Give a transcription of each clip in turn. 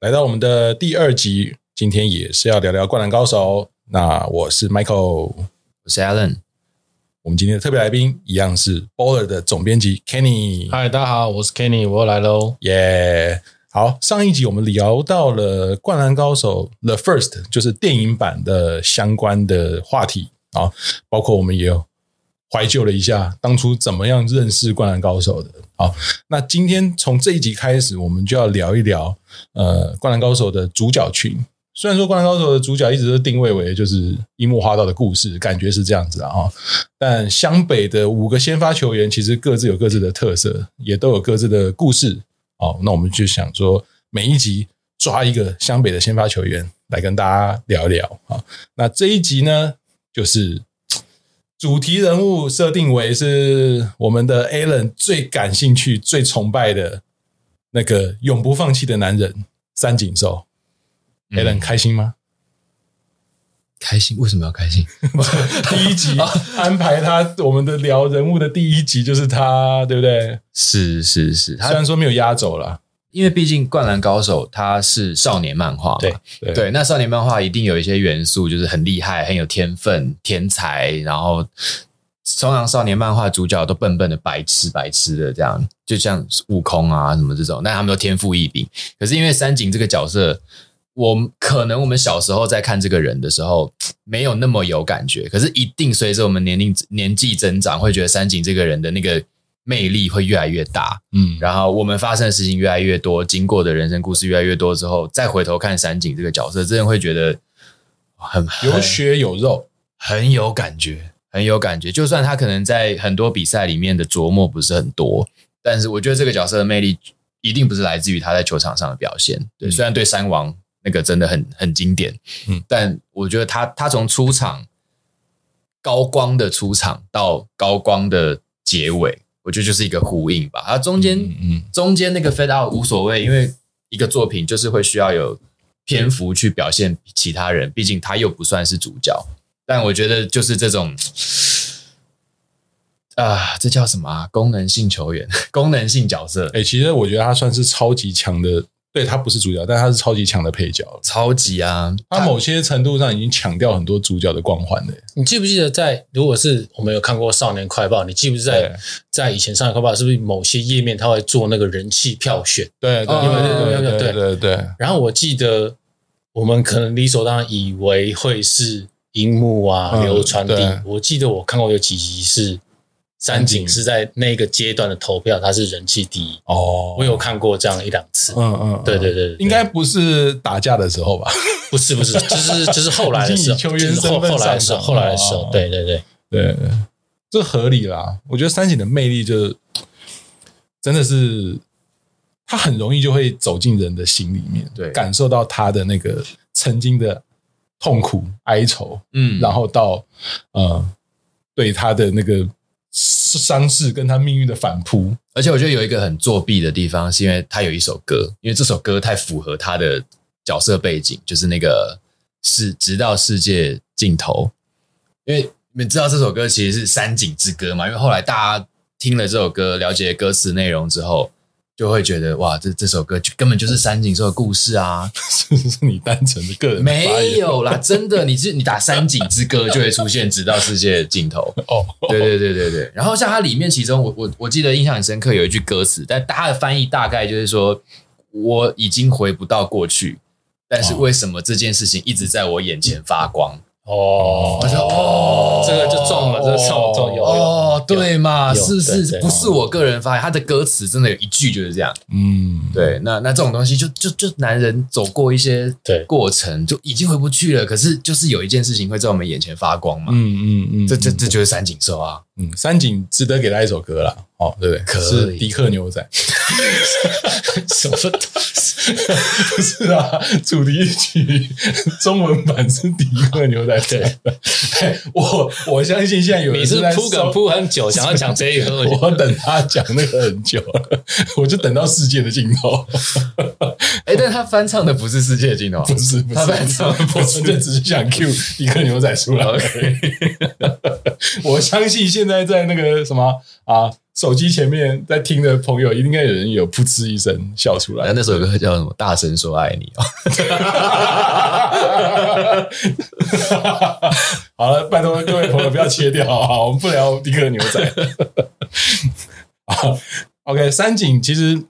来到我们的第二集，今天也是要聊聊《灌篮高手》。那我是 Michael，我是 Alan。我们今天的特别来宾一样是 Baller 的总编辑 Kenny。嗨，大家好，我是 Kenny，我又来喽。耶，好，上一集我们聊到了《灌篮高手》The First，就是电影版的相关的话题啊，包括我们也有怀旧了一下当初怎么样认识《灌篮高手》的。好，那今天从这一集开始，我们就要聊一聊呃，《灌篮高手》的主角群。虽然说《灌篮高手》的主角一直都定位为就是樱木花道的故事，感觉是这样子啊，但湘北的五个先发球员其实各自有各自的特色，也都有各自的故事。好，那我们就想说，每一集抓一个湘北的先发球员来跟大家聊一聊啊。那这一集呢，就是。主题人物设定为是我们的 Alan 最感兴趣、最崇拜的那个永不放弃的男人三井寿。Alan 开心吗？开心？为什么要开心？第一集安排他，我们的聊人物的第一集就是他，对不对？是是是，他虽然说没有压轴了。因为毕竟《灌篮高手》它是少年漫画嘛，对对，对，那少年漫画一定有一些元素，就是很厉害、很有天分、天才，然后通常少年漫画主角都笨笨的、白痴白痴的这样，就像悟空啊什么这种，但他们都天赋异禀。可是因为三井这个角色，我可能我们小时候在看这个人的时候没有那么有感觉，可是一定随着我们年龄年纪增长，会觉得三井这个人的那个。魅力会越来越大，嗯，然后我们发生的事情越来越多，经过的人生故事越来越多之后，再回头看三井这个角色，真的会觉得很有血有肉，很有感觉，很有感觉。就算他可能在很多比赛里面的琢磨不是很多，但是我觉得这个角色的魅力一定不是来自于他在球场上的表现。对，虽然对山王那个真的很很经典，嗯，但我觉得他他从出场高光的出场到高光的结尾。我觉得就是一个呼应吧，它中间，嗯，中间那个 fade out 无所谓，因为一个作品就是会需要有篇幅去表现其他人，毕竟他又不算是主角。但我觉得就是这种，啊，这叫什么啊？功能性球员，功能性角色。哎，其实我觉得他算是超级强的。对他不是主角，但他是超级强的配角，超级啊！他某些程度上已经抢掉很多主角的光环了。你记不记得，在如果是我们有看过《少年快报》，你记不记得在在以前《少年快报》是不是某些页面他会做那个人气票选？对对对对对对对。然后我记得我们可能理所当然以为会是樱木啊、流川地。我记得我看过有几集是。三井是在那个阶段的投票，他是人气第一。哦。我有看过这样一两次，嗯嗯，对对对，应该不是打架的时候吧？不是不是，就是就是后来的时候，就是后后来的时候，后来的时候，对。对对对，这合理啦。我觉得三井的魅力就 真的是，他很容易就会走进人的心里面，对，感受到他的那个曾经的痛苦哀愁，嗯，然后到呃，对他的那个。伤势跟他命运的反扑，而且我觉得有一个很作弊的地方，是因为他有一首歌，因为这首歌太符合他的角色背景，就是那个是直到世界尽头。因为你们知道这首歌其实是三景之歌嘛，因为后来大家听了这首歌，了解歌词内容之后。就会觉得哇，这这首歌就根本就是三井寿的故事啊！是不是你单纯的个人没有啦，真的，你是你打三井之歌就会出现，直到世界的尽头。哦，对对对对对。然后像它里面，其中我我我记得印象很深刻，有一句歌词，但它的翻译大概就是说，我已经回不到过去，但是为什么这件事情一直在我眼前发光？哦，我说哦，这个就中了，这个中中有哦，对嘛，是是，不是我个人发现，他的歌词真的有一句就是这样，嗯，对，那那这种东西就就就男人走过一些对。过程就已经回不去了，可是就是有一件事情会在我们眼前发光嘛，嗯嗯嗯，这这这就是三井寿啊，嗯，三井值得给他一首歌啦，哦，对不对？可是迪克牛仔，什么？不是啊，主题曲中文版是迪克牛仔。对，我我相信现在有人是铺梗铺很久，想要讲这一个，我等他讲那个很久，我就等到世界的尽头。哎，但他翻唱的不是世界尽头，不是，不是他翻唱的不是，就只是想 Q 一个牛仔出来。我相信现在在那个什么啊。手机前面在听的朋友，应该有人有噗嗤一声笑出来。那首歌叫什么？大声说爱你哦。好了，拜托各位朋友不要切掉，好好，我们不聊迪克牛仔。好，OK，三井其实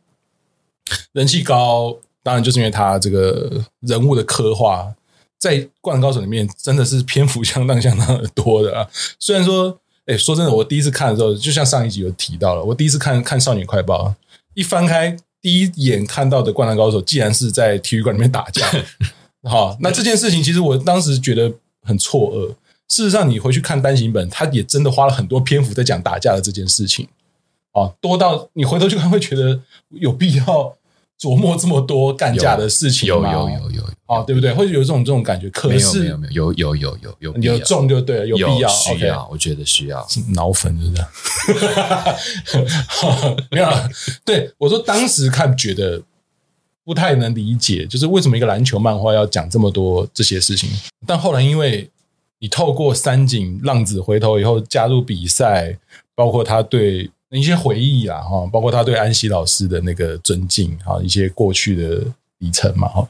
人气高，当然就是因为他这个人物的刻画，在《灌篮高手》里面真的是篇幅相当相当的多的啊。虽然说，哎，说真的，我第一次看的时候，就像上一集有提到了，我第一次看看《少女快报》，一翻开第一眼看到的《灌篮高手》，竟然是在体育馆里面打架。好，那这件事情其实我当时觉得很错愕。事实上，你回去看单行本，他也真的花了很多篇幅在讲打架的这件事情。哦，多到你回头去看会觉得有必要琢磨这么多干架的事情有有有有啊，对不对？会有这种这种感觉。可是没有没有有有有有有重就对了，有必要需要，我觉得需要脑粉是的。没有，对我说当时看觉得。不太能理解，就是为什么一个篮球漫画要讲这么多这些事情。但后来，因为你透过三井浪子回头以后加入比赛，包括他对一些回忆啊，哈，包括他对安西老师的那个尊敬，哈，一些过去的历程嘛，哈，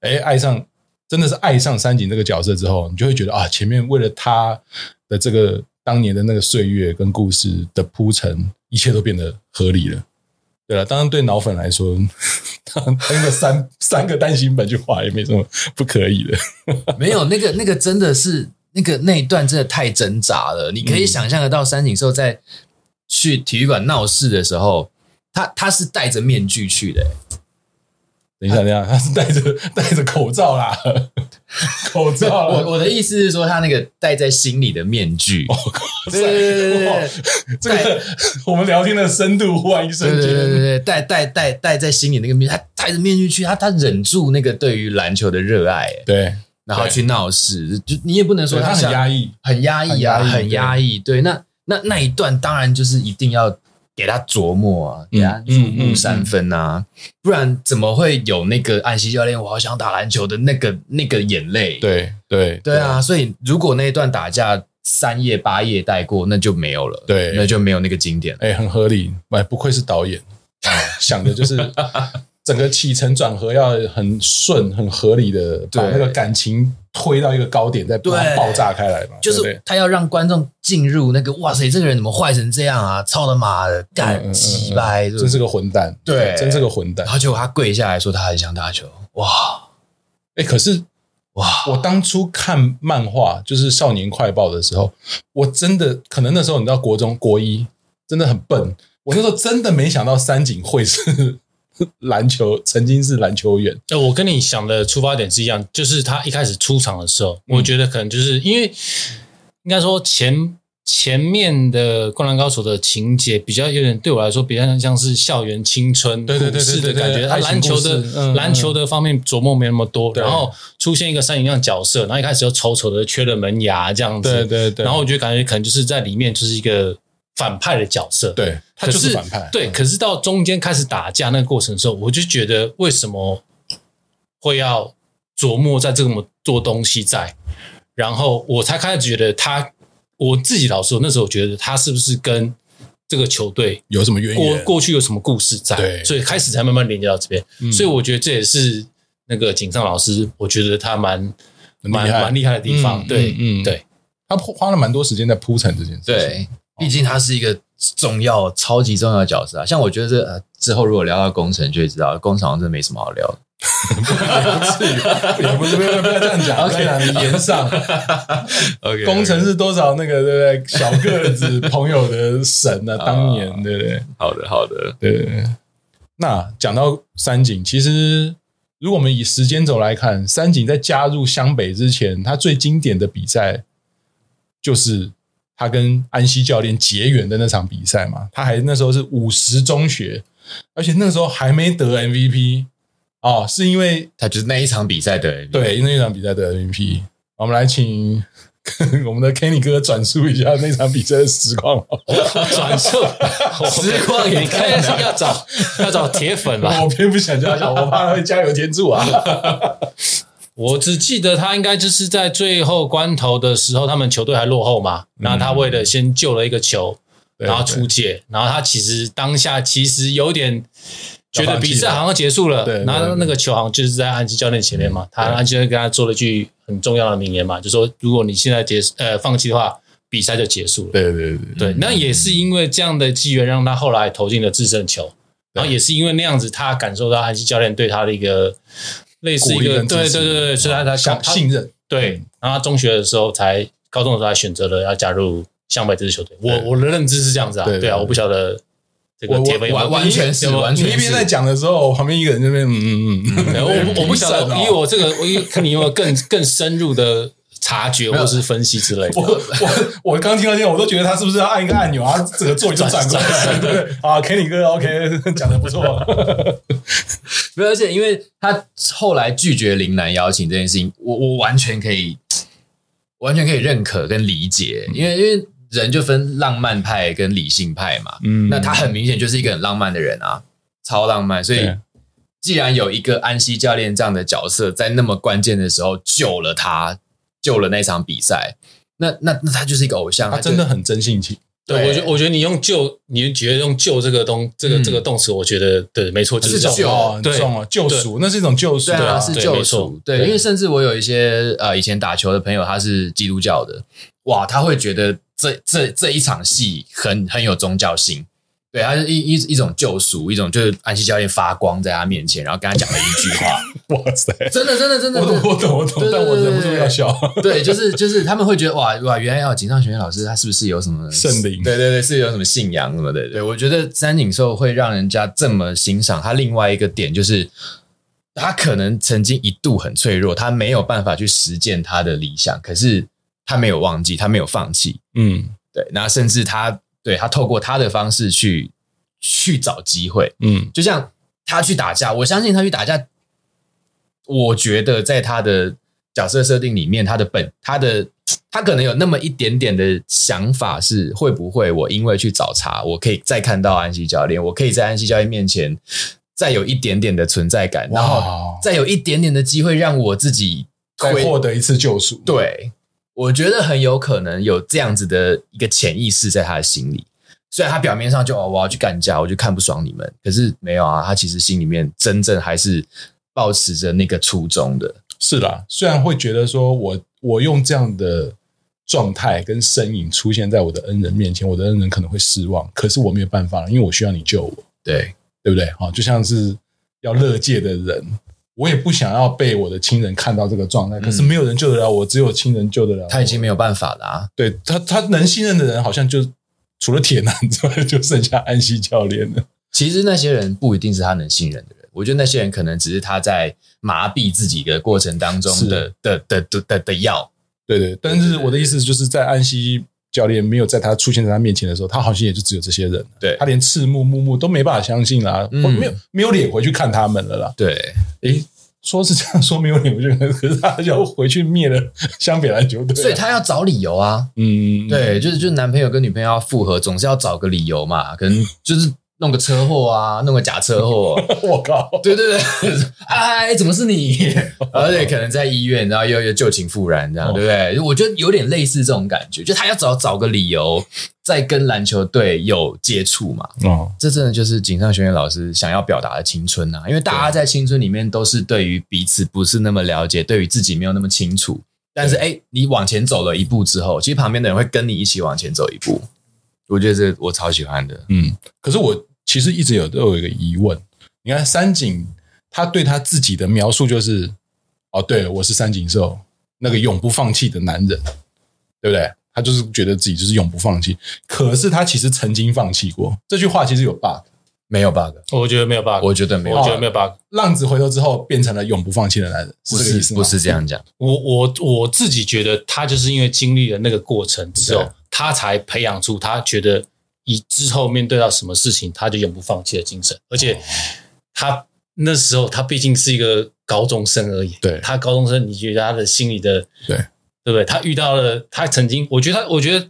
哎，爱上真的是爱上三井这个角色之后，你就会觉得啊，前面为了他的这个当年的那个岁月跟故事的铺陈，一切都变得合理了。对了，当然对脑粉来说，那个三三个单行本去画也没什么不可以的。没有那个那个真的是那个那一段真的太挣扎了，你可以想象得到三井寿在。去体育馆闹事的时候，他他是戴着面具去的。等一下，等一下，他是戴着戴着口罩啦，口罩。我我的意思是说，他那个戴在心里的面具。哦，对对对对对，这个我们聊天的深度忽然一瞬间，对对对，戴戴戴戴在心里那个面，他戴着面具去，他他忍住那个对于篮球的热爱，对，然后去闹事，就你也不能说他很压抑，很压抑啊，很压抑，对，那。那那一段当然就是一定要给他琢磨啊，给他入木三分啊，不然怎么会有那个安西教练我好想打篮球的那个那个眼泪？对对对啊！所以如果那一段打架三页八页带过，那就没有了，对，那就没有那个经典。哎，很合理，哎，不愧是导演，想的就是。整个起承转合要很顺、很合理的，把那个感情推到一个高点，再把它爆炸开来嘛。就是他要让观众进入那个，哇塞，这个人怎么坏成这样啊？操他妈的，干鸡掰，真是个混蛋，对，真是个混蛋。然后结果他跪下来说他很想打球，哇，哎，可是哇，我当初看漫画就是《少年快报》的时候，我真的可能那时候你知道国中国一真的很笨，我那时候真的没想到三井会是。篮球曾经是篮球员，呃，我跟你想的出发点是一样，就是他一开始出场的时候，嗯、我觉得可能就是因为应该说前前面的《灌篮高手》的情节比较有点对我来说比较像是校园青春故事的感觉，他篮球的篮球的方面琢磨没那么多，然后出现一个三井这样角色，然后一开始又丑丑的缺了门牙这样子，对对对，然后我觉得感觉可能就是在里面就是一个。反派的角色，对，他就是反派。对，可是到中间开始打架那个过程的时候，我就觉得为什么会要琢磨在这么多东西在，然后我才开始觉得他，我自己老实说，那时候我觉得他是不是跟这个球队有什么渊源，过过去有什么故事在，对，所以开始才慢慢连接到这边。嗯、所以我觉得这也是那个井上老师，我觉得他蛮蛮蛮厉害的地方。嗯、对，嗯，对，他花了蛮多时间在铺陈这件事情。对。毕竟他是一个重要、超级重要的角色啊！像我觉得这之后如果聊到工程，就会知道工厂真的没什么好聊的。不至于，也不是不要不要这样讲，可以让你言上。OK，工程是多少那个对不对？小个子朋友的神啊，当年对不对？好的好的，对，对。那讲到三井，其实如果我们以时间轴来看，三井在加入湘北之前，他最经典的比赛就是。他跟安西教练结缘的那场比赛嘛，他还那时候是五十中学，而且那时候还没得 MVP 哦，是因为他就是那一场比赛得 MVP，对，那一场比赛得 MVP。我们来请 我们的 Kenny 哥转述一下那场比赛的实况，转述？实况，你看要找要找铁粉嘛，我偏不想加油，我怕他会加油添醋啊。我只记得他应该就是在最后关头的时候，他们球队还落后嘛，那他为了先救了一个球，然后出界，然后他其实当下其实有点觉得比赛好像结束了，然后那个球好像就是在安吉教练前面嘛，他安吉教练跟他做了一句很重要的名言嘛，就说如果你现在结呃放弃的话，比赛就结束了。对对对对，那也是因为这样的机缘让他后来投进了制胜球，然后也是因为那样子，他感受到安西教练对他的一个类似一个对对对对，所以他他想信任，对，然后他中学的时候才。高中的时候才选择了要加入湘北这支球队，我我的认知是这样子啊，对啊，我不晓得这个铁粉完完全是完全。你一边在讲的时候，旁边一个人那边嗯嗯嗯，我我不晓得，以我这个，我看你有没有更更深入的察觉或是分析之类的。我我我刚听到这样，我都觉得他是不是要按一个按钮啊，整个座椅就转过来？对啊，Kenny 哥，OK，讲的不错。没有，而且因为他后来拒绝林楠邀请这件事情，我我完全可以。完全可以认可跟理解，因为因为人就分浪漫派跟理性派嘛。嗯，那他很明显就是一个很浪漫的人啊，超浪漫。所以，既然有一个安西教练这样的角色，在那么关键的时候救了他，救了那场比赛，那那那他就是一个偶像，他真的很真性情。对，我觉得，我觉得你用救，你觉得用救这个东，这个这个动词，我觉得对，没错，就是救，对，救赎，那是一种救赎，对啊，是救赎，对，因为甚至我有一些呃以前打球的朋友，他是基督教的，哇，他会觉得这这这一场戏很很有宗教性。对，他是一一一种救赎，一种就是安西教练发光在他面前，然后跟他讲了一句话。哇塞，真的，真的，真的，我懂，我懂，我懂，但我忍不住要笑。对，就是就是他们会觉得哇哇，原来要井上雄彦老师，他是不是有什么圣灵？对对对，是有什么信仰什么的？对，我觉得三井寿会让人家这么欣赏他。另外一个点就是，他可能曾经一度很脆弱，他没有办法去实践他的理想，可是他没有忘记，他没有放弃。嗯，对，那甚至他。对，他透过他的方式去去找机会，嗯，就像他去打架，我相信他去打架，我觉得在他的角色设定里面，他的本，他的他可能有那么一点点的想法是，会不会我因为去找茬，我可以再看到安西教练，我可以在安西教练面前再有一点点的存在感，然后再有一点点的机会让我自己再获得一次救赎，对。我觉得很有可能有这样子的一个潜意识在他的心里，虽然他表面上就哦，我要去干架，我就看不爽你们，可是没有啊，他其实心里面真正还是抱持着那个初衷的。是啦，虽然会觉得说我我用这样的状态跟身影出现在我的恩人面前，我的恩人可能会失望，可是我没有办法了，因为我需要你救我，对对不对？好，就像是要乐界的人。我也不想要被我的亲人看到这个状态，可是没有人救得了我，只有亲人救得了。他已经没有办法了啊！对他，他能信任的人好像就除了铁男之外，就剩下安西教练了。其实那些人不一定是他能信任的人，我觉得那些人可能只是他在麻痹自己的过程当中的的的的的的药。对对，但是我的意思就是在安西教练没有在他出现在他面前的时候，他好像也就只有这些人。对，他连赤木木木都没办法相信啦，没有没有脸回去看他们了啦。对。诶，说是这样说没有理由，可是他就要回去灭了湘北篮球队，所以他要找理由啊。嗯，对，就是就是男朋友跟女朋友要复合，总是要找个理由嘛，可能就是。弄个车祸啊，弄个假车祸，我靠！对对对，哎，怎么是你？而且可能在医院，然后又又旧情复燃，这样对不对？我觉得有点类似这种感觉，就他要找找个理由，再跟篮球队有接触嘛。哦，这真的就是井上雄彦老师想要表达的青春啊！因为大家在青春里面都是对于彼此不是那么了解，对于自己没有那么清楚。但是哎，你往前走了一步之后，其实旁边的人会跟你一起往前走一步。我觉得这我超喜欢的，嗯。可是我其实一直有都有一个疑问，你看三井他对他自己的描述就是，哦，对了，我是三井寿，那个永不放弃的男人，对不对？他就是觉得自己就是永不放弃。可是他其实曾经放弃过，这句话其实有 bug，没有 bug，我觉得没有 bug，我觉得没有，我觉得没有 bug。浪子回头之后变成了永不放弃的男人，不是不是这样讲。我我我自己觉得他就是因为经历了那个过程之后。他才培养出他觉得以之后面对到什么事情他就永不放弃的精神，而且他那时候他毕竟是一个高中生而已。对，他高中生，你觉得他的心里的对对不对？他遇到了他曾经，我觉得他，我觉得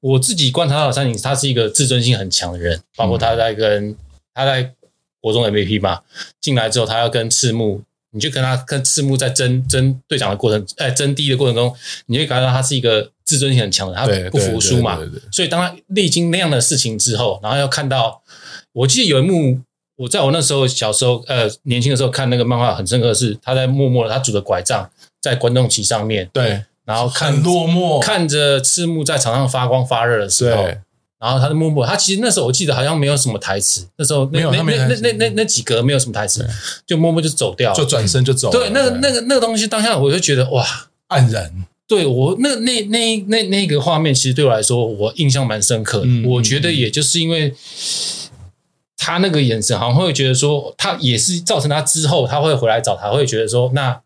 我自己观察到三井，他是一个自尊心很强的人，包括他在跟他在国中 MVP 嘛，进来之后他要跟赤木。你就跟他跟赤木在争争队长的过程，哎，争第一的过程中，你会感觉到他是一个自尊心很强的，他不服输嘛。所以当他历经那样的事情之后，然后又看到，我记得有一幕，我在我那时候小时候，呃，年轻的时候看那个漫画很深刻的是，他在默默的，他拄着拐杖在观众席上面，对，然后看很落寞，看着赤木在场上发光发热的时候。然后他就默默，他其实那时候我记得好像没有什么台词，那时候那没有那那那那那几格没有什么台词，就默默就走掉，就转身就走。对，那个那个那个东西，当下我就觉得哇，黯然。对我那那那那那个画面，其实对我来说，我印象蛮深刻的。我觉得也就是因为他那个眼神，好像会觉得说，他也是造成他之后他会回来找他，会觉得说，那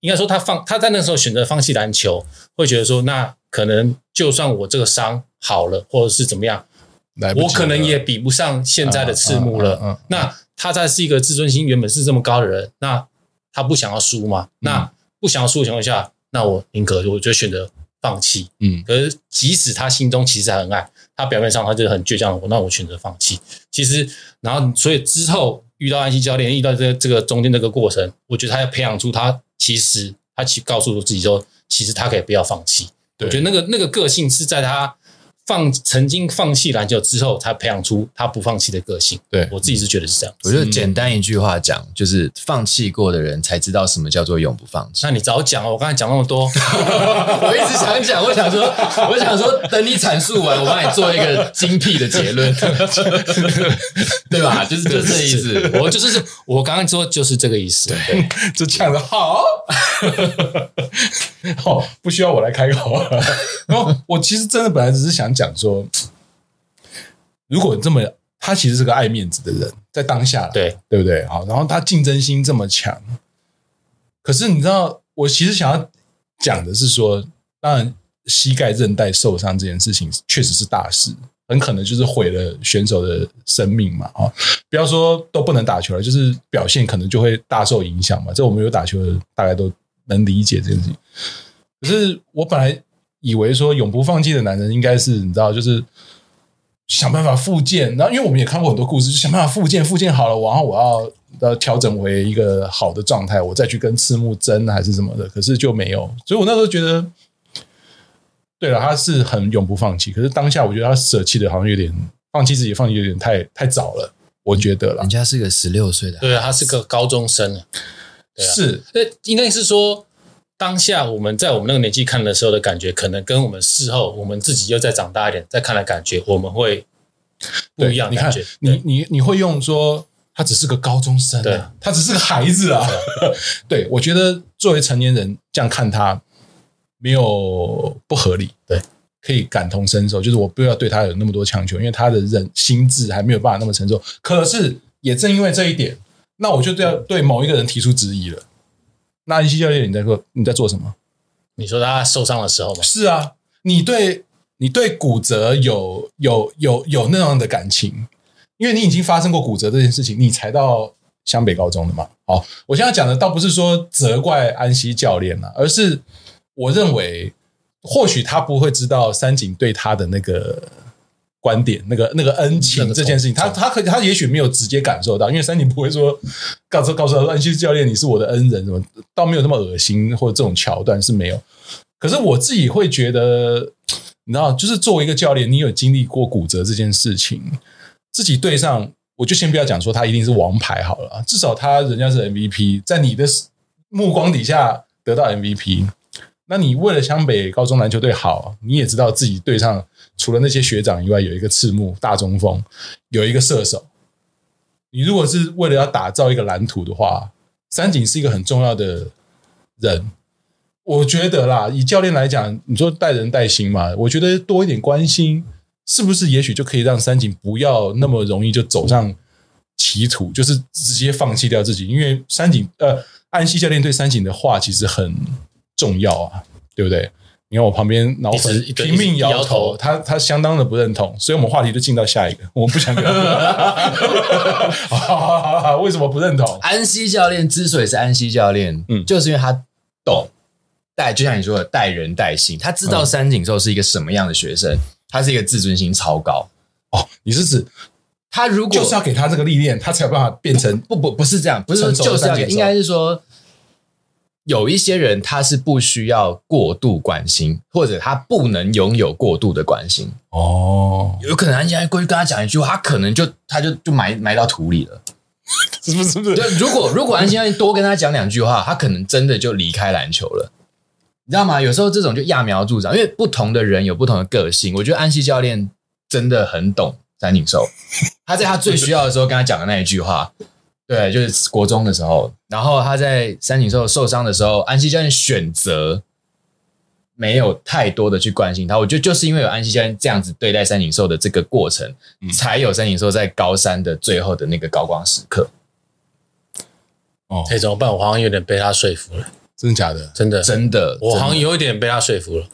应该说他放他在那时候选择放弃篮球，会觉得说，那可能就算我这个伤。好了，或者是怎么样，我可能也比不上现在的赤木了。嗯，那他在是一个自尊心原本是这么高的人，那他不想要输嘛？那不想要输的情况下，那我宁可我就选择放弃。嗯，可是即使他心中其实很爱，他表面上他就是很倔强我，那我选择放弃。其实，然后所以之后遇到安西教练，遇到这个这个中间这个过程，我觉得他要培养出他其实他去告诉自己说，其实他可以不要放弃。我觉得那个那个个性是在他。放曾经放弃篮球之后，才培养出他不放弃的个性。对，我自己是觉得是这样。我就简单一句话讲，就是放弃过的人才知道什么叫做永不放弃。那你早讲哦，我刚才讲那么多，我一直想讲，我想说，我想说，等你阐述完，我帮你做一个精辟的结论，对吧？就是就是这意思。我就是我刚刚说就是这个意思。对，就讲得好。好，不需要我来开口。然后我其实真的本来只是想。讲说，如果这么，他其实是个爱面子的人，在当下，对对不对？好，然后他竞争心这么强，可是你知道，我其实想要讲的是说，当然膝盖韧带受伤这件事情确实是大事，很可能就是毁了选手的生命嘛。啊，不要说都不能打球了，就是表现可能就会大受影响嘛。这我们有打球的大概都能理解这件事情。可是我本来。以为说永不放弃的男人应该是你知道，就是想办法复健。然后，因为我们也看过很多故事，就想办法复健，复健好了，然后我要要调整为一个好的状态，我再去跟赤木争还是什么的。可是就没有，所以我那时候觉得，对了，他是很永不放弃。可是当下我觉得他舍弃的好像有点放弃自己，放弃有点太太早了。我觉得了，人家是个十六岁的，对啊，他是个高中生，对啊，是，那应该是说。当下我们在我们那个年纪看的时候的感觉，可能跟我们事后我们自己又再长大一点再看的感觉，我们会不一样。你看，你你你会用说他只是个高中生，对，他只是个孩子啊。对，我觉得作为成年人这样看他没有不合理，对，可以感同身受。就是我不要对他有那么多强求，因为他的人心智还没有办法那么承受。可是也正因为这一点，那我就要对某一个人提出质疑了。那安西教练，你在做你在做什么？你说他受伤的时候吗？是啊，你对你对骨折有有有有那样的感情，因为你已经发生过骨折这件事情，你才到湘北高中的嘛。好，我现在讲的倒不是说责怪安西教练啊，而是我认为或许他不会知道三井对他的那个。观点那个那个恩情这件事情，他他可他也许没有直接感受到，因为三井不会说告诉告诉他说安西教练你是我的恩人什么，倒没有那么恶心或者这种桥段是没有。可是我自己会觉得，你知道，就是作为一个教练，你有经历过骨折这件事情，自己对上，我就先不要讲说他一定是王牌好了，至少他人家是 MVP，在你的目光底下得到 MVP。那你为了湘北高中篮球队好，你也知道自己对上除了那些学长以外，有一个赤木大中锋，有一个射手。你如果是为了要打造一个蓝图的话，三井是一个很重要的人。我觉得啦，以教练来讲，你说带人带心嘛，我觉得多一点关心，是不是也许就可以让三井不要那么容易就走上歧途，就是直接放弃掉自己？因为三井呃，安西教练对三井的话其实很。重要啊，对不对？你看我旁边脑粉拼命摇头，他他相当的不认同，所以我们话题就进到下一个，我们不想聊。好好好好，为什么不认同？安西教练之所以是安西教练，嗯，就是因为他懂带，就像你说的带人带心，他知道三井寿是一个什么样的学生，他是一个自尊心超高。哦，你是指他如果就是要给他这个历练，他才有办法变成不不不是这样，不是说就是要给，应该是说。有一些人他是不需要过度关心，或者他不能拥有过度的关心。哦，有可能安西教练过去跟他讲一句话，他可能就他就就埋埋到土里了。是不是？对，如果如果安西教练多跟他讲两句话，他可能真的就离开篮球了。你知道吗？有时候这种就揠苗助长，因为不同的人有不同的个性。我觉得安西教练真的很懂三井寿，他在他最需要的时候跟他讲的那一句话，对，就是国中的时候。然后他在三井寿受伤的时候，安西教练选择没有太多的去关心他。我觉得就是因为有安西教练这样子对待三井寿的这个过程，嗯、才有三井寿在高三的最后的那个高光时刻。哦，哎，怎么办？我好像有点被他说服了。真的假的？真的真的，我好像有一点被他说服了。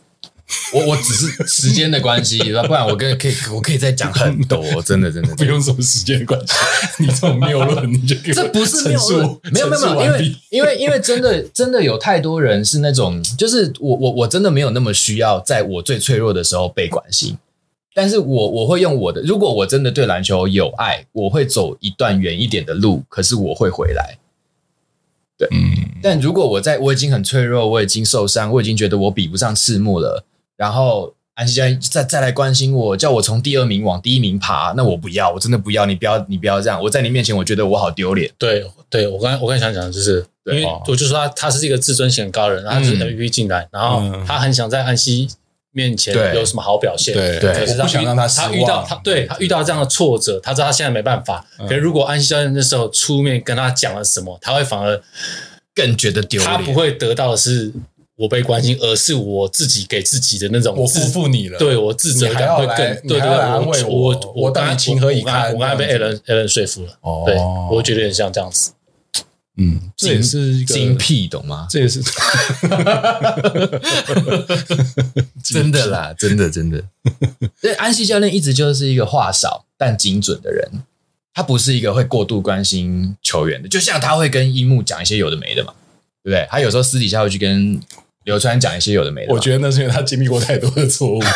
我我只是时间的关系，不然我跟可以我可以再讲很多，真的真的不用什么时间的关系。你这种谬论，你就这不是谬论，没有没有没有，因为因为因为真的真的有太多人是那种，就是我我我真的没有那么需要在我最脆弱的时候被关心，但是我我会用我的，如果我真的对篮球有爱，我会走一段远一点的路，可是我会回来。对，嗯，但如果我在我已经很脆弱，我已经受伤，我已经觉得我比不上赤木了。然后安西教练再再来关心我，叫我从第二名往第一名爬，那我不要，我真的不要，你不要，你不要这样。我在你面前，我觉得我好丢脸。对，对我刚我刚想讲的就是，因为我就说他他是一个自尊心很高的人，然后他是 MVP 进来，然后他很想在安西面前有什么好表现，对，可是他不想让他他遇到他对他遇到这样的挫折，他知道他现在没办法。可是如果安西教练那时候出面跟他讲了什么，他会反而更觉得丢脸。他不会得到的是。我被关心，而是我自己给自己的那种，我辜负你了，对我自责感会更，对对对，我我我当然情何以堪，我刚才被艾伦艾伦说服了，哦，对我觉得有点像这样子，嗯，这也是一个精辟，懂吗？这也是，真的啦，真的真的，所以，安西教练一直就是一个话少但精准的人，他不是一个会过度关心球员的，就像他会跟樱木讲一些有的没的嘛，对不对？他有时候私底下会去跟。流川讲一些有的没的，我觉得那是因为他经历过太多的错误。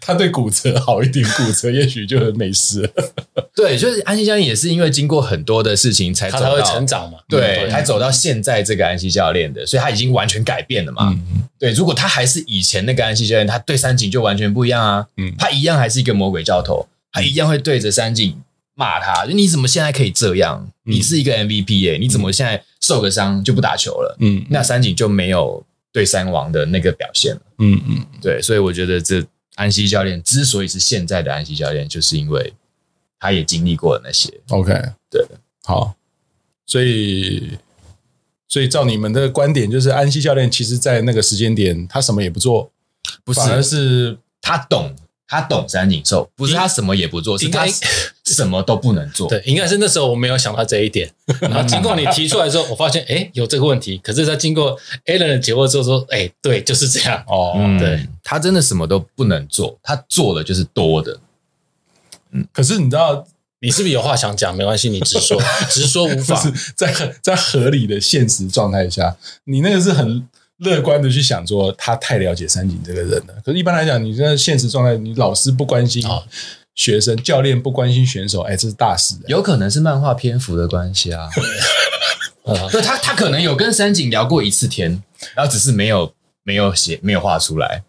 他对骨折好一点，骨折也许就没事。对，就是安西教练也是因为经过很多的事情才走到他会成长嘛，对，才走到现在这个安西教练的，所以他已经完全改变了嘛。嗯、对，如果他还是以前那个安西教练，他对三井就完全不一样啊。嗯，他一样还是一个魔鬼教头，他一样会对着三井骂他，就你怎么现在可以这样？你是一个 MVP 耶，你怎么现在受个伤就不打球了？嗯，那三井就没有对三王的那个表现了。嗯嗯，对，所以我觉得这安西教练之所以是现在的安西教练，就是因为他也经历过了那些。OK，对，好，所以所以照你们的观点，就是安西教练其实在那个时间点他什么也不做，不是，反而是他懂。他懂三井寿，不是他什么也不做，是他 什么都不能做。对，应该是那时候我没有想到这一点。然后经过你提出来之后，我发现哎，有这个问题。可是在经过 Alan 的解惑之后说，哎，对，就是这样。哦，对，他真的什么都不能做，他做的就是多的。嗯，可是你知道，你是不是有话想讲？没关系，你直说，直说无妨。在在合理的现实状态下，你那个是很。乐观的去想说，他太了解三井这个人了。可是，一般来讲，你在现实状态，你老师不关心学生，教练不关心选手，哎，这是大事。有可能是漫画篇幅的关系啊。对，他他可能有跟三井聊过一次天，然后只是没有没有写没有画出来。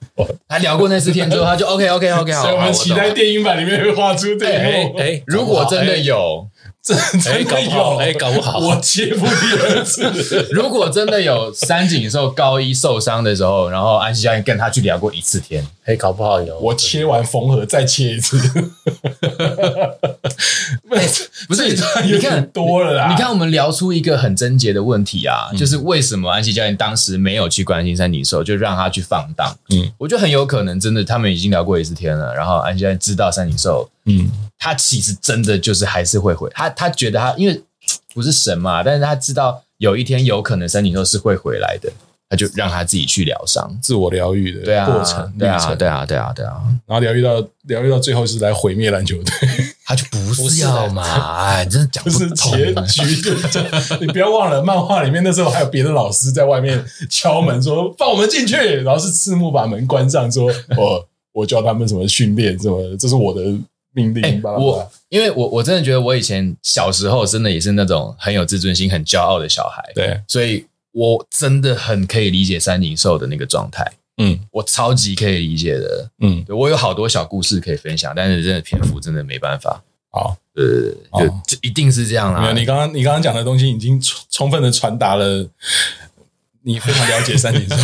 他聊过那次天之后，他就 OK OK OK 好。所以我们期待电影版里面会画出这一幕。哎，如果真的有。这真的有哎，搞不好我接不第二次。如果真的有三井寿高一受伤的时候，然后安西教练跟他去聊过一次天，哎，搞不好有我切完缝合再切一次。不 是不是，你看多了啦。你看我们聊出一个很贞洁的问题啊，就是为什么安琪教练当时没有去关心三井寿，就让他去放荡？嗯，我觉得很有可能真的他们已经聊过一次天了，然后安琪教练知道三井寿，嗯。他其实真的就是还是会回他，他觉得他因为不是神嘛，但是他知道有一天有可能三井寿是会回来的，他就让他自己去疗伤、自我疗愈的过程，对啊，对啊，对啊，对啊，然后疗愈到疗愈到最后是来毁灭篮球队，他就不是要嘛，哎，真的讲不通，结局就你不要忘了，漫画里面那时候还有别的老师在外面敲门说 放我们进去，然后是赤木把门关上说，我 我教他们什么训练什么，这是我的。命令。欸、我因为我我真的觉得我以前小时候真的也是那种很有自尊心、很骄傲的小孩，对，所以我真的很可以理解三井寿的那个状态。嗯，我超级可以理解的。嗯，我有好多小故事可以分享，但是真的篇幅真的没办法。好，呃，就就一定是这样啦。没有，你刚刚你刚刚讲的东西已经充充分的传达了。你非常了解三井寿，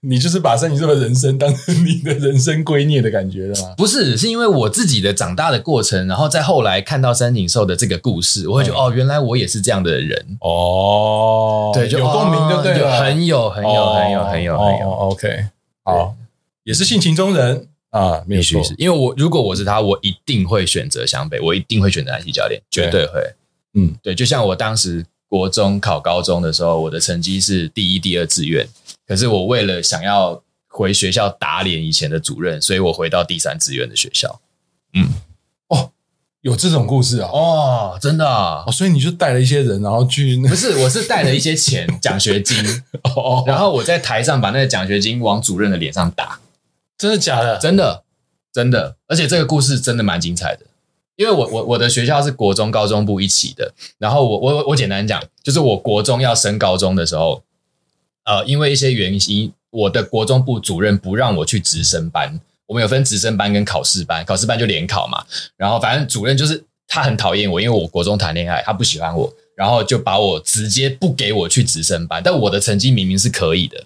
你就是把三井寿的人生当成你的人生圭臬的感觉了吗？不是，是因为我自己的长大的过程，然后再后来看到三井寿的这个故事，我会觉得、嗯、哦，原来我也是这样的人哦，对，就有共鸣，对不对？很有，很有，很有，很有，很有。OK，好，也是性情中人啊，没有错。因为我如果我是他，我一定会选择湘北，我一定会选择安西教练，绝对会。嗯，对，就像我当时。国中考高中的时候，我的成绩是第一、第二志愿。可是我为了想要回学校打脸以前的主任，所以我回到第三志愿的学校。嗯，哦，有这种故事啊？哦，真的啊？哦，所以你就带了一些人，然后去？不是，我是带了一些钱 奖学金。哦，然后我在台上把那个奖学金往主任的脸上打。真的假的？真的，真的。而且这个故事真的蛮精彩的。因为我我我的学校是国中高中部一起的，然后我我我简单讲，就是我国中要升高中的时候，呃，因为一些原因，我的国中部主任不让我去直升班。我们有分直升班跟考试班，考试班就联考嘛。然后反正主任就是他很讨厌我，因为我国中谈恋爱，他不喜欢我，然后就把我直接不给我去直升班。但我的成绩明明是可以的，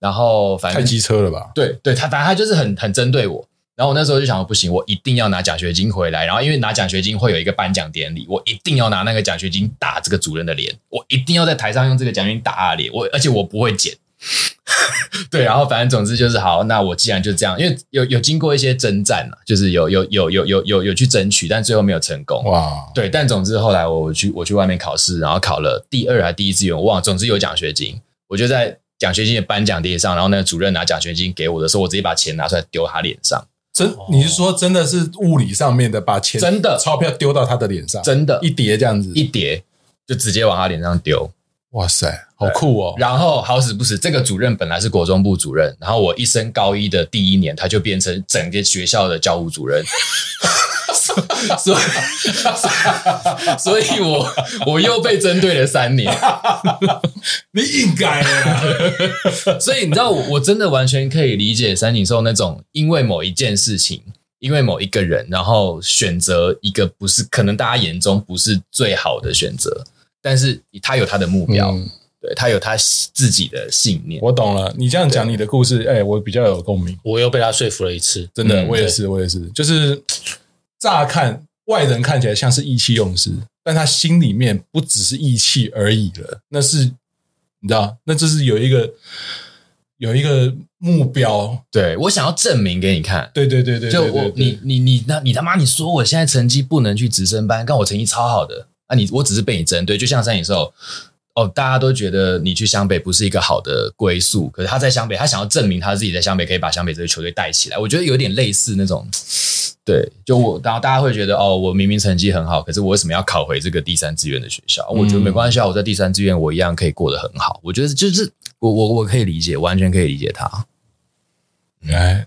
然后反正太机车了吧？对对，他反正他就是很很针对我。然后我那时候就想说，不行，我一定要拿奖学金回来。然后因为拿奖学金会有一个颁奖典礼，我一定要拿那个奖学金打这个主任的脸。我一定要在台上用这个奖学金打他的脸。我而且我不会剪。对，然后反正总之就是好。那我既然就这样，因为有有经过一些征战嘛，就是有有有有有有有去争取，但最后没有成功。哇，对。但总之后来我去我去外面考试，然后考了第二还第一志愿，我忘了。总之有奖学金，我就在奖学金的颁奖典礼上，然后那个主任拿奖学金给我的时候，我直接把钱拿出来丢他脸上。真，你是说真的是物理上面的，把钱真的钞票丢到他的脸上，真的，一叠这样子，一叠就直接往他脸上丢。哇塞，好酷哦！然后好死不死，这个主任本来是国中部主任，然后我一升高一的第一年，他就变成整个学校的教务主任。所以，所以我我又被针对了三年。你应该啊！所以你知道，我我真的完全可以理解三井寿那种因为某一件事情，因为某一个人，然后选择一个不是可能大家眼中不是最好的选择，但是他有他的目标，嗯、对他有他自己的信念。我懂了，你这样讲你的故事，哎，我比较有共鸣。我又被他说服了一次，真的，嗯、我也是，我也是，就是。乍看外人看起来像是意气用事，但他心里面不只是意气而已了。那是你知道，那就是有一个有一个目标。对，我想要证明给你看。对对对对，就我你你你那，你他妈你说我现在成绩不能去直升班，但我成绩超好的啊！你我只是被你针对，就像三井寿哦，大家都觉得你去湘北不是一个好的归宿，可是他在湘北，他想要证明他自己在湘北可以把湘北这个球队带起来。我觉得有点类似那种。对，就我，然后大家会觉得，哦，我明明成绩很好，可是我为什么要考回这个第三志愿的学校？我觉得没关系啊，我在第三志愿，我一样可以过得很好。我觉得就是我，我，我可以理解，完全可以理解他。哎，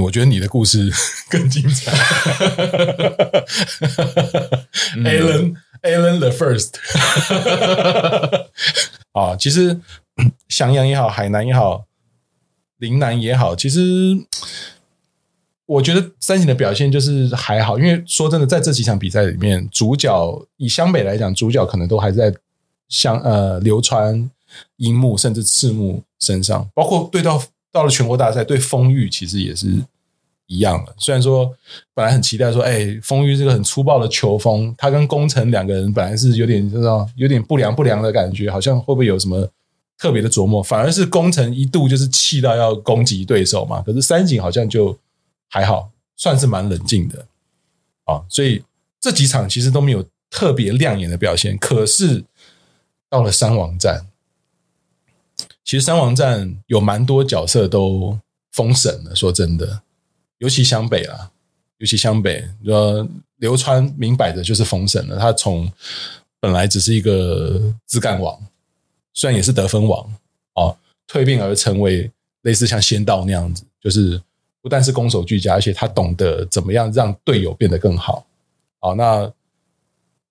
我觉得你的故事 更精彩。Alan，Alan the First。啊，其实襄阳也好，海南也好，陵南也好，其实。我觉得三井的表现就是还好，因为说真的，在这几场比赛里面，主角以湘北来讲，主角可能都还在像呃流川、樱木甚至赤木身上，包括对到到了全国大赛对丰裕，其实也是一样了。虽然说本来很期待说，哎，丰玉这个很粗暴的球风，他跟宫城两个人本来是有点知道有点不良不良的感觉，好像会不会有什么特别的琢磨？反而是宫城一度就是气到要攻击对手嘛，可是三井好像就。还好，算是蛮冷静的啊，所以这几场其实都没有特别亮眼的表现。可是到了三王战，其实三王战有蛮多角色都封神了。说真的，尤其湘北啊，尤其湘北，呃流川明摆着就是封神了。他从本来只是一个枝干王，虽然也是得分王啊，蜕变而成为类似像仙道那样子，就是。不但是攻守俱佳，而且他懂得怎么样让队友变得更好。好，那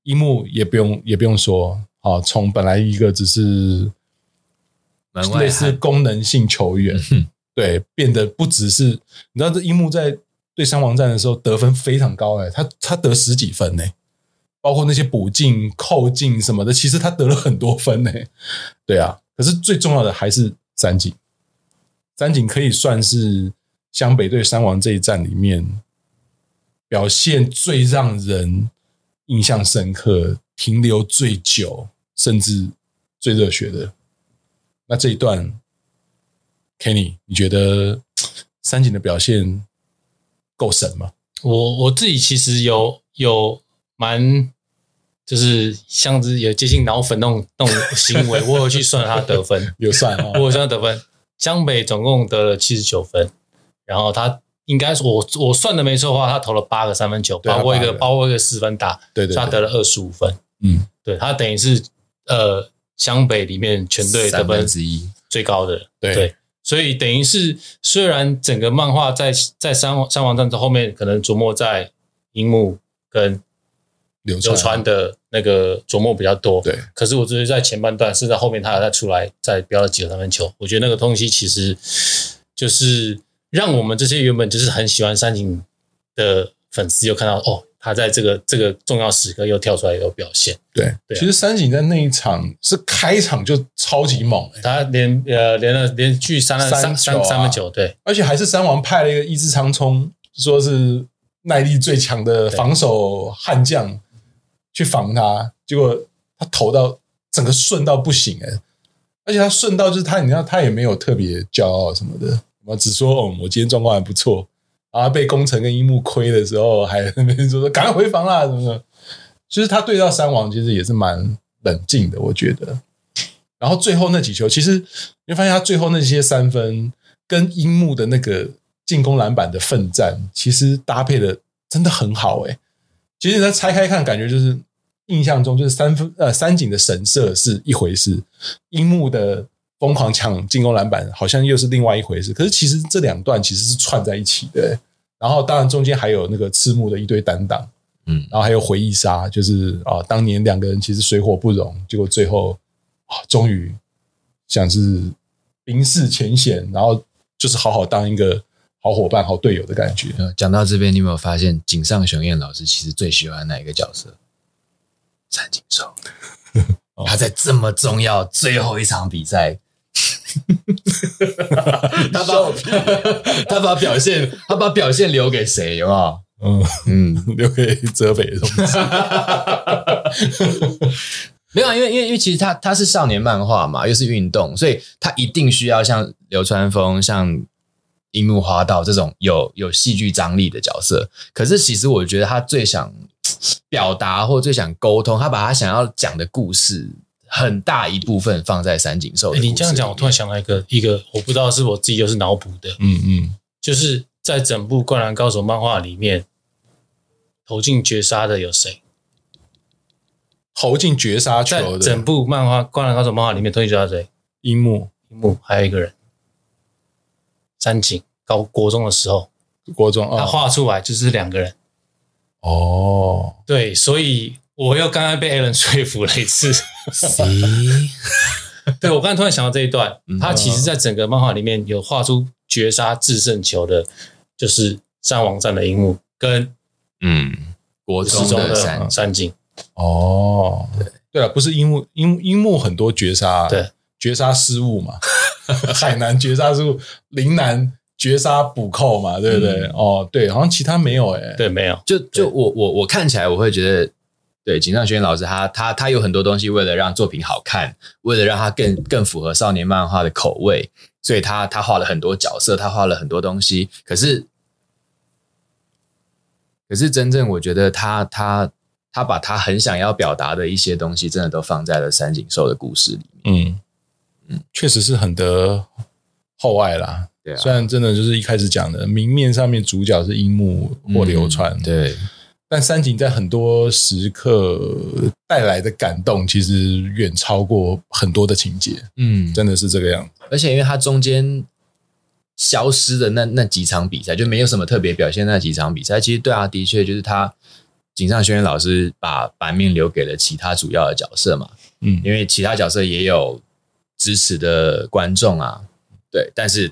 樱木也不用也不用说，好，从本来一个只是类似功能性球员，对，变得不只是你知道，这樱木在对山王战的时候得分非常高，哎，他他得十几分呢，包括那些补进、扣进什么的，其实他得了很多分呢。对啊，可是最重要的还是三井，三井可以算是湘北对山王这一战里面表现最让人印象深刻、停留最久，甚至最热血的。那这一段，Kenny，你觉得三井的表现够神吗？我我自己其实有有蛮，就是像是有接近脑粉那种那种行为，我有去算他得分，有算啊，我有算他得分。湘北总共得了七十九分，然后他应该是我我算的没错的话，他投了八个三分球，包括一个包括一个四分打，对对，他得了二十五分。嗯，对他等于是呃。湘北里面全队得分之一最高的，对，对，所以等于是虽然整个漫画在在三王山王战争后面可能琢磨在樱木跟流川的那个琢磨比较多，对，可是我觉得在前半段，甚至后面他还在出来再飙了几个三分球，我觉得那个东西其实就是让我们这些原本就是很喜欢三井的粉丝又看到哦。他在这个这个重要时刻又跳出来有表现，对，对啊、其实三井在那一场是开场就超级猛、欸，他连呃连了连续三了三三、啊、三分球，对，而且还是三王派了一个伊织昌充，说是耐力最强的防守悍将去防他，结果他投到整个顺到不行哎、欸，而且他顺到就是他，你知道他也没有特别骄傲什么的，我只说哦，我今天状况还不错。啊被宫城跟樱木亏的时候，还那边说说赶快回防啦什么的。其实他对到山王其实也是蛮冷静的，我觉得。然后最后那几球，其实你会发现他最后那些三分跟樱木的那个进攻篮板的奋战，其实搭配的真的很好诶。其实你再拆开看，感觉就是印象中就是三分呃三井的神色是一回事，樱木的。疯狂抢进攻篮板，好像又是另外一回事。可是其实这两段其实是串在一起的。然后当然中间还有那个赤木的一堆单挡，嗯，然后还有回忆杀，就是啊，当年两个人其实水火不容，结果最后啊，终于像是冰释前嫌，然后就是好好当一个好伙伴、好队友的感觉。讲到这边，你有没有发现井上雄彦老师其实最喜欢哪一个角色？三井寿，他在这么重要最后一场比赛。他把他把表现他把表现留给谁？有没有？嗯嗯，留给泽北的东西。没有，因为因为因为其实他他是少年漫画嘛，又是运动，所以他一定需要像流川枫、像樱木花道这种有有戏剧张力的角色。可是其实我觉得他最想表达或最想沟通，他把他想要讲的故事。很大一部分放在三井寿。你这样讲，我突然想到一个一个，我不知道是我自己又是脑补的。嗯嗯，就是在整部《灌篮高手》漫画里面，投进绝杀的有谁？投进绝杀球的。整部漫画《灌篮高手》漫画里面，投进绝杀谁？樱木，樱木，还有一个人，三井。高国中的时候，国中，哦、他画出来就是两个人。哦，对，所以。我又刚刚被 Alan 说服了一次。对，我刚才突然想到这一段，他其实在整个漫画里面有画出绝杀制胜球的，就是山王战的樱木跟嗯国中的三三井。哦，对对了，不是樱木，樱樱木很多绝杀，对绝杀失误嘛，海南绝杀失误，陵南绝杀补扣嘛，对不对？哦，对，好像其他没有哎，对，没有。就就我我我看起来我会觉得。对，井上学院老师他，他他他有很多东西，为了让作品好看，为了让他更更符合少年漫画的口味，所以他他画了很多角色，他画了很多东西。可是，可是真正我觉得他他他把他很想要表达的一些东西，真的都放在了三井寿的故事里面。嗯嗯，确实是很得厚爱啦。对啊，虽然真的就是一开始讲的，明面上面主角是樱木或流川，嗯，对。但三井在很多时刻带来的感动，其实远超过很多的情节。嗯，真的是这个样子。而且，因为他中间消失的那那几场比赛，就没有什么特别表现。那几场比赛，其实对啊，的确就是他井上轩老师把版面留给了其他主要的角色嘛。嗯，因为其他角色也有支持的观众啊。对，但是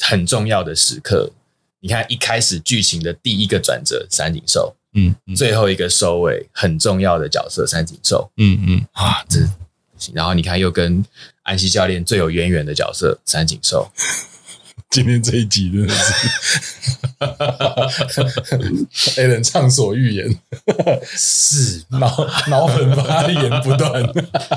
很重要的时刻，你看一开始剧情的第一个转折，三井寿，嗯，最后一个收尾很重要的角色，三井寿，嗯嗯啊，这行。然后你看又跟安西教练最有渊源的角色，三井寿。今天这一集真的是，Alan 畅所欲言，是 脑脑粉发言不断。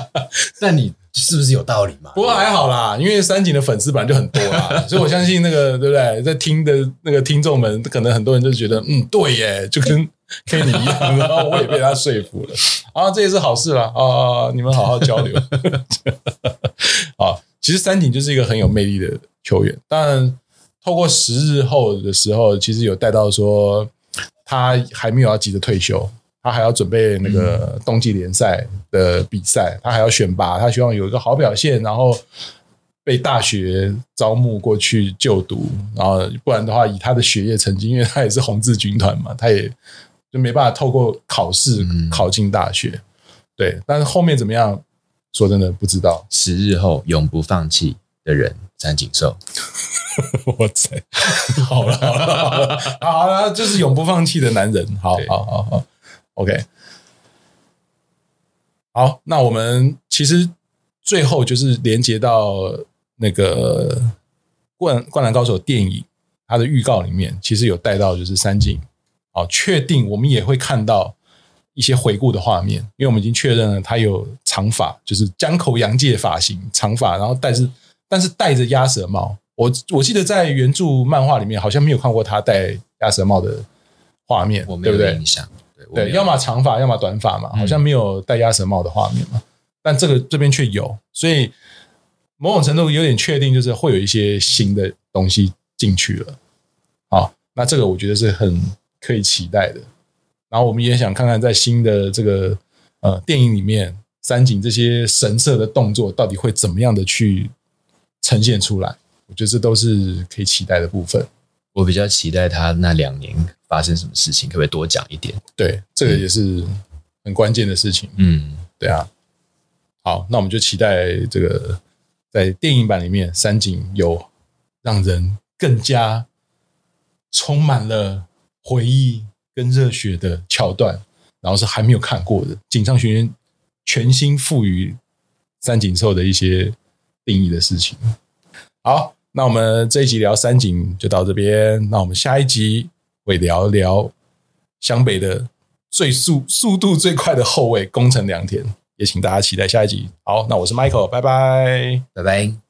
但你是不是有道理嘛？不过还好啦，因为三井的粉丝本来就很多啦，所以我相信那个对不对？在听的那个听众们，可能很多人就觉得，嗯，对耶，就跟 Kenny 一样，然 后我也被他说服了。啊，这也是好事啦。啊，你们好好交流。啊，其实三井就是一个很有魅力的。球员，当然透过十日后的时候，其实有带到说他还没有要急着退休，他还要准备那个冬季联赛的比赛，他还要选拔，他希望有一个好表现，然后被大学招募过去就读，然后不然的话，以他的学业成绩，因为他也是红字军团嘛，他也就没办法透过考试考进大学。对，但是后面怎么样，说真的不知道。十日后永不放弃的人。三井寿，我操！好了好了好了，好了，就是永不放弃的男人。好好好好，OK。好，那我们其实最后就是连接到那个《灌灌篮高手》电影，它的预告里面其实有带到，就是三井。好，确定我们也会看到一些回顾的画面，因为我们已经确认了他有长发，就是江口洋介发型，长发，然后戴是。但是戴着鸭舌帽，我我记得在原著漫画里面好像没有看过他戴鸭舌帽的画面，我没有印象。对不对？对，要么长发，要么短发嘛，好像没有戴鸭舌帽的画面嘛。嗯、但这个这边却有，所以某种程度有点确定，就是会有一些新的东西进去了。好，那这个我觉得是很可以期待的。然后我们也想看看在新的这个呃电影里面，三井这些神色的动作到底会怎么样的去。呈现出来，我觉得这都是可以期待的部分。我比较期待他那两年发生什么事情，可不可以多讲一点？对，这个也是很关键的事情。嗯，对啊。好，那我们就期待这个在电影版里面，三井有让人更加充满了回忆跟热血的桥段，然后是还没有看过的井上雄彦全新赋予三井寿的一些。定义的事情。好，那我们这一集聊三井就到这边。那我们下一集会聊聊湘北的最速速度最快的后卫宫城良田，也请大家期待下一集。好，那我是 Michael，拜拜，拜拜。